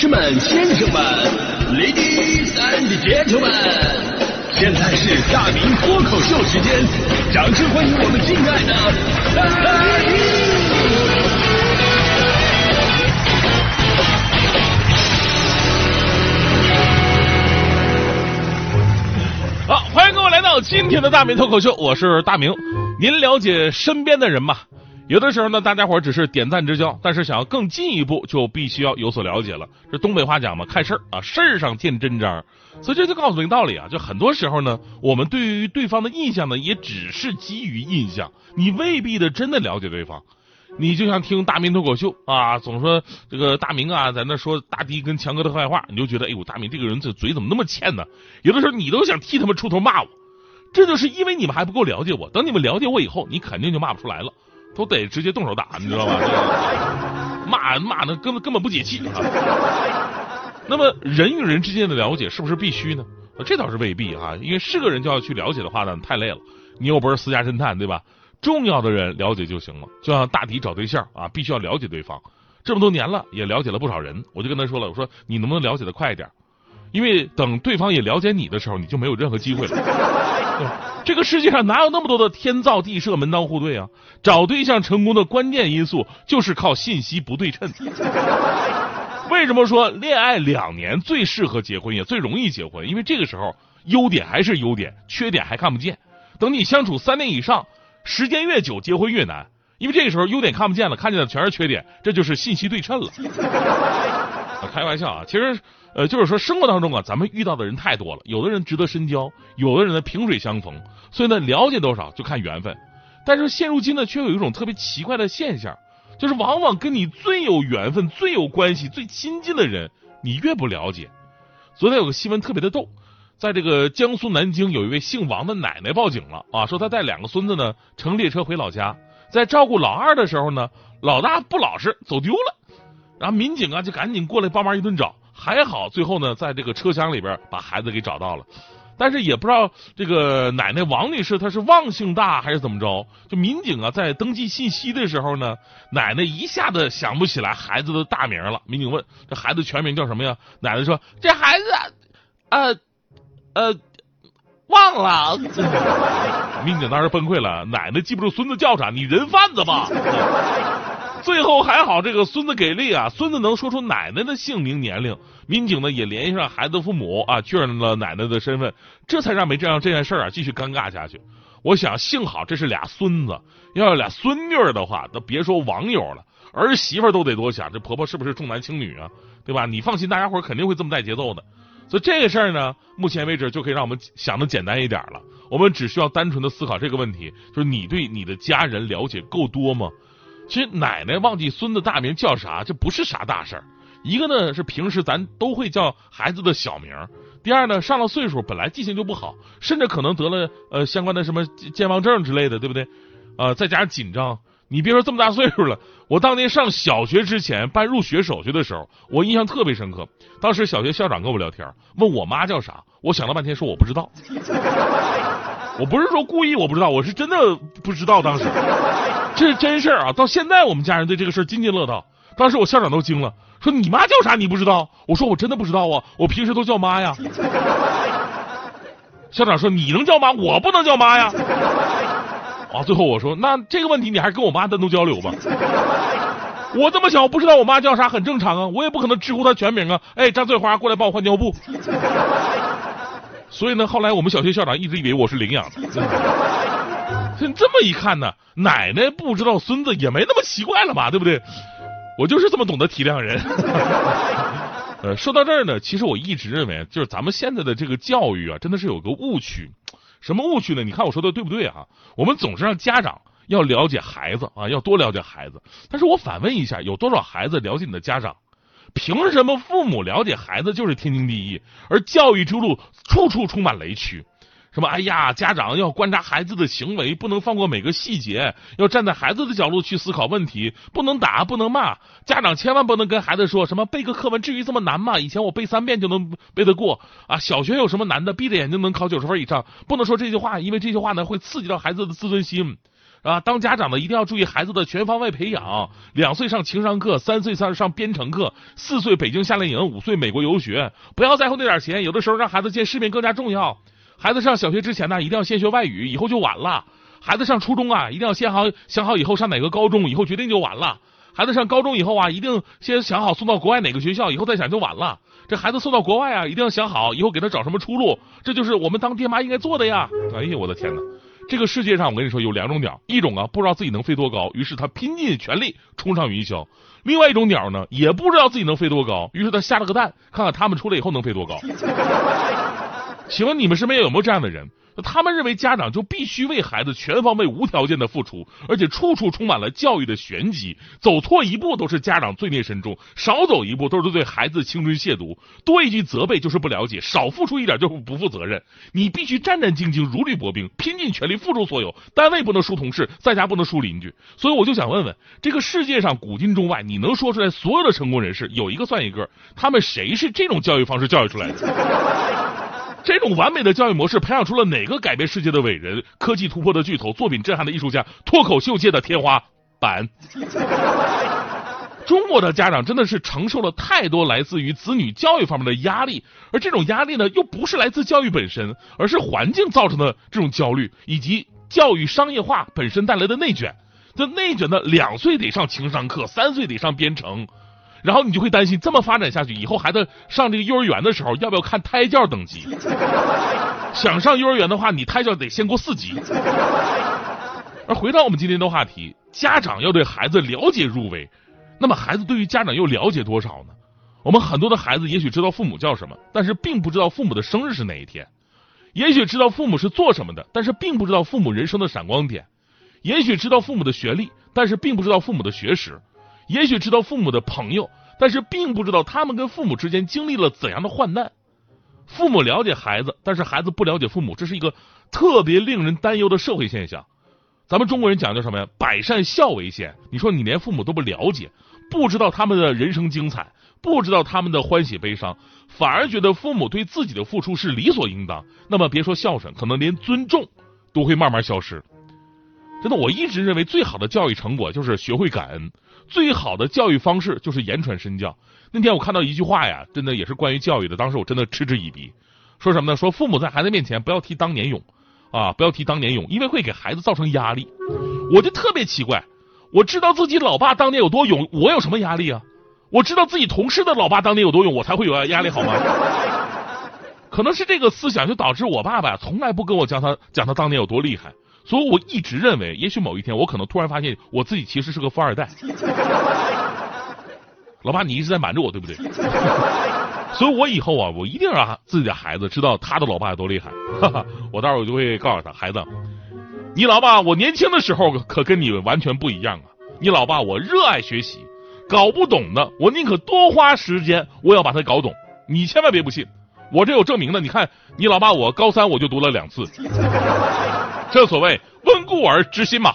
士们、先生们，Ladies and Gentlemen，现在是大明脱口秀时间，掌声欢迎我们敬爱的大明！好，欢迎各位来到今天的大明脱口秀，我是大明。您了解身边的人吗？有的时候呢，大家伙只是点赞之交，但是想要更进一步，就必须要有所了解了。这东北话讲嘛，看事儿啊，事儿上见真章。所以这就告诉你个道理啊，就很多时候呢，我们对于对方的印象呢，也只是基于印象，你未必的真的了解对方。你就像听大明脱口秀啊，总说这个大明啊，在那说大迪跟强哥的坏话，你就觉得哎呦，大明这个人这嘴怎么那么欠呢？有的时候你都想替他们出头骂我，这就是因为你们还不够了解我。等你们了解我以后，你肯定就骂不出来了。都得直接动手打，你知道吗？骂骂的根本根本不解气啊！那么人与人之间的了解是不是必须呢？这倒是未必啊，因为是个人就要去了解的话呢，太累了。你又不是私家侦探，对吧？重要的人了解就行了。就像大迪找对象啊，必须要了解对方。这么多年了，也了解了不少人，我就跟他说了，我说你能不能了解的快一点？因为等对方也了解你的时候，你就没有任何机会了。这个世界上哪有那么多的天造地设、门当户对啊？找对象成功的关键因素就是靠信息不对称。为什么说恋爱两年最适合结婚，也最容易结婚？因为这个时候优点还是优点，缺点还看不见。等你相处三年以上，时间越久，结婚越难，因为这个时候优点看不见了，看见的全是缺点，这就是信息对称了。开玩笑啊，其实。呃，就是说，生活当中啊，咱们遇到的人太多了，有的人值得深交，有的人呢萍水相逢，所以呢，了解多少就看缘分。但是现如今呢，却有一种特别奇怪的现象，就是往往跟你最有缘分、最有关系、最亲近的人，你越不了解。昨天有个新闻特别的逗，在这个江苏南京，有一位姓王的奶奶报警了啊，说她带两个孙子呢乘列车回老家，在照顾老二的时候呢，老大不老实走丢了，然后民警啊就赶紧过来帮忙一顿找。还好，最后呢，在这个车厢里边把孩子给找到了，但是也不知道这个奶奶王女士她是忘性大还是怎么着？就民警啊，在登记信息的时候呢，奶奶一下子想不起来孩子的大名了。民警问这孩子全名叫什么呀？奶奶说这孩子，呃，呃，忘了。民警当时崩溃了，奶奶记不住孙子叫啥？你人贩子吧？最后还好，这个孙子给力啊！孙子能说出奶奶的姓名、年龄。民警呢也联系上孩子父母啊，确认了奶奶的身份，这才让没这样这件事儿啊继续尴尬下去。我想幸好这是俩孙子，要是俩孙女的话，那别说网友了，儿媳妇都得多想，这婆婆是不是重男轻女啊？对吧？你放心，大家伙肯定会这么带节奏的。所以这个事儿呢，目前为止就可以让我们想的简单一点了。我们只需要单纯的思考这个问题：就是你对你的家人了解够多吗？其实奶奶忘记孙子大名叫啥，这不是啥大事儿。一个呢是平时咱都会叫孩子的小名，第二呢上了岁数本来记性就不好，甚至可能得了呃相关的什么健忘症之类的，对不对？呃，再加上紧张，你别说这么大岁数了，我当年上小学之前办入学手续的时候，我印象特别深刻。当时小学校长跟我聊天，问我妈叫啥，我想了半天说我不知道。我不是说故意我不知道，我是真的不知道当时。这是真事儿啊！到现在我们家人对这个事儿津津乐道。当时我校长都惊了，说：“你妈叫啥？你不知道？”我说：“我真的不知道啊，我平时都叫妈呀。”校长说：“你能叫妈，我不能叫妈呀。”啊！最后我说：“那这个问题你还是跟我妈单独交流吧。”我这么小，不知道我妈叫啥很正常啊，我也不可能直呼她全名啊。哎，张翠花，过来帮我换尿布。所以呢，后来我们小学校长一直以为我是领养的。这么一看呢，奶奶不知道孙子也没那么奇怪了吧，对不对？我就是这么懂得体谅人。呃，说到这儿呢，其实我一直认为，就是咱们现在的这个教育啊，真的是有个误区。什么误区呢？你看我说的对不对啊？我们总是让家长要了解孩子啊，要多了解孩子。但是我反问一下，有多少孩子了解你的家长？凭什么父母了解孩子就是天经地义，而教育之路处处充满雷区？什么？哎呀，家长要观察孩子的行为，不能放过每个细节，要站在孩子的角度去思考问题，不能打，不能骂。家长千万不能跟孩子说什么背个课文至于这么难吗？以前我背三遍就能背得过啊！小学有什么难的？闭着眼睛能考九十分以上？不能说这句话，因为这句话呢会刺激到孩子的自尊心。啊，当家长的一定要注意孩子的全方位培养。两岁上情商课，三岁上上编程课，四岁北京夏令营，五岁美国游学。不要在乎那点钱，有的时候让孩子见世面更加重要。孩子上小学之前呢，一定要先学外语，以后就晚了。孩子上初中啊，一定要先好想好以后上哪个高中，以后决定就晚了。孩子上高中以后啊，一定先想好送到国外哪个学校，以后再想就晚了。这孩子送到国外啊，一定要想好以后给他找什么出路。这就是我们当爹妈应该做的呀！哎呀，我的天哪！这个世界上，我跟你说有两种鸟，一种啊不知道自己能飞多高，于是他拼尽全力冲上云霄；另外一种鸟呢，也不知道自己能飞多高，于是他下了个蛋，看看他们出来以后能飞多高。请问你们身边有没有这样的人？他们认为家长就必须为孩子全方位、无条件的付出，而且处处充满了教育的玄机。走错一步都是家长罪孽深重，少走一步都是对孩子青春亵渎。多一句责备就是不了解，少付出一点就是不负责任。你必须战战兢兢、如履薄冰，拼尽全力付出所有。单位不能输同事，在家不能输邻居。所以我就想问问，这个世界上古今中外，你能说出来所有的成功人士，有一个算一个，他们谁是这种教育方式教育出来的？这种完美的教育模式培养出了哪个改变世界的伟人、科技突破的巨头、作品震撼的艺术家、脱口秀界的天花板？中国的家长真的是承受了太多来自于子女教育方面的压力，而这种压力呢，又不是来自教育本身，而是环境造成的这种焦虑，以及教育商业化本身带来的内卷。这内卷的两岁得上情商课，三岁得上编程。然后你就会担心，这么发展下去，以后孩子上这个幼儿园的时候，要不要看胎教等级？想上幼儿园的话，你胎教得先过四级。而回到我们今天的话题，家长要对孩子了解入微，那么孩子对于家长又了解多少呢？我们很多的孩子也许知道父母叫什么，但是并不知道父母的生日是哪一天；也许知道父母是做什么的，但是并不知道父母人生的闪光点；也许知道父母的学历，但是并不知道父母的学识。也许知道父母的朋友，但是并不知道他们跟父母之间经历了怎样的患难。父母了解孩子，但是孩子不了解父母，这是一个特别令人担忧的社会现象。咱们中国人讲究什么呀？百善孝为先。你说你连父母都不了解，不知道他们的人生精彩，不知道他们的欢喜悲伤，反而觉得父母对自己的付出是理所应当，那么别说孝顺，可能连尊重都会慢慢消失。真的，我一直认为最好的教育成果就是学会感恩。最好的教育方式就是言传身教。那天我看到一句话呀，真的也是关于教育的，当时我真的嗤之以鼻。说什么呢？说父母在孩子面前不要提当年勇啊，不要提当年勇，因为会给孩子造成压力。我就特别奇怪，我知道自己老爸当年有多勇，我有什么压力啊？我知道自己同事的老爸当年有多勇，我才会有压力好吗？可能是这个思想就导致我爸爸从来不跟我讲他讲他当年有多厉害。所以我一直认为，也许某一天我可能突然发现我自己其实是个富二代。老爸，你一直在瞒着我，对不对？所以我以后啊，我一定让自己的孩子知道他的老爸有多厉害。我到时候我就会告诉他，孩子，你老爸我年轻的时候可跟你完全不一样啊。你老爸我热爱学习，搞不懂的我宁可多花时间，我要把它搞懂。你千万别不信，我这有证明的。你看，你老爸我高三我就读了两次。正所谓温故而知新嘛。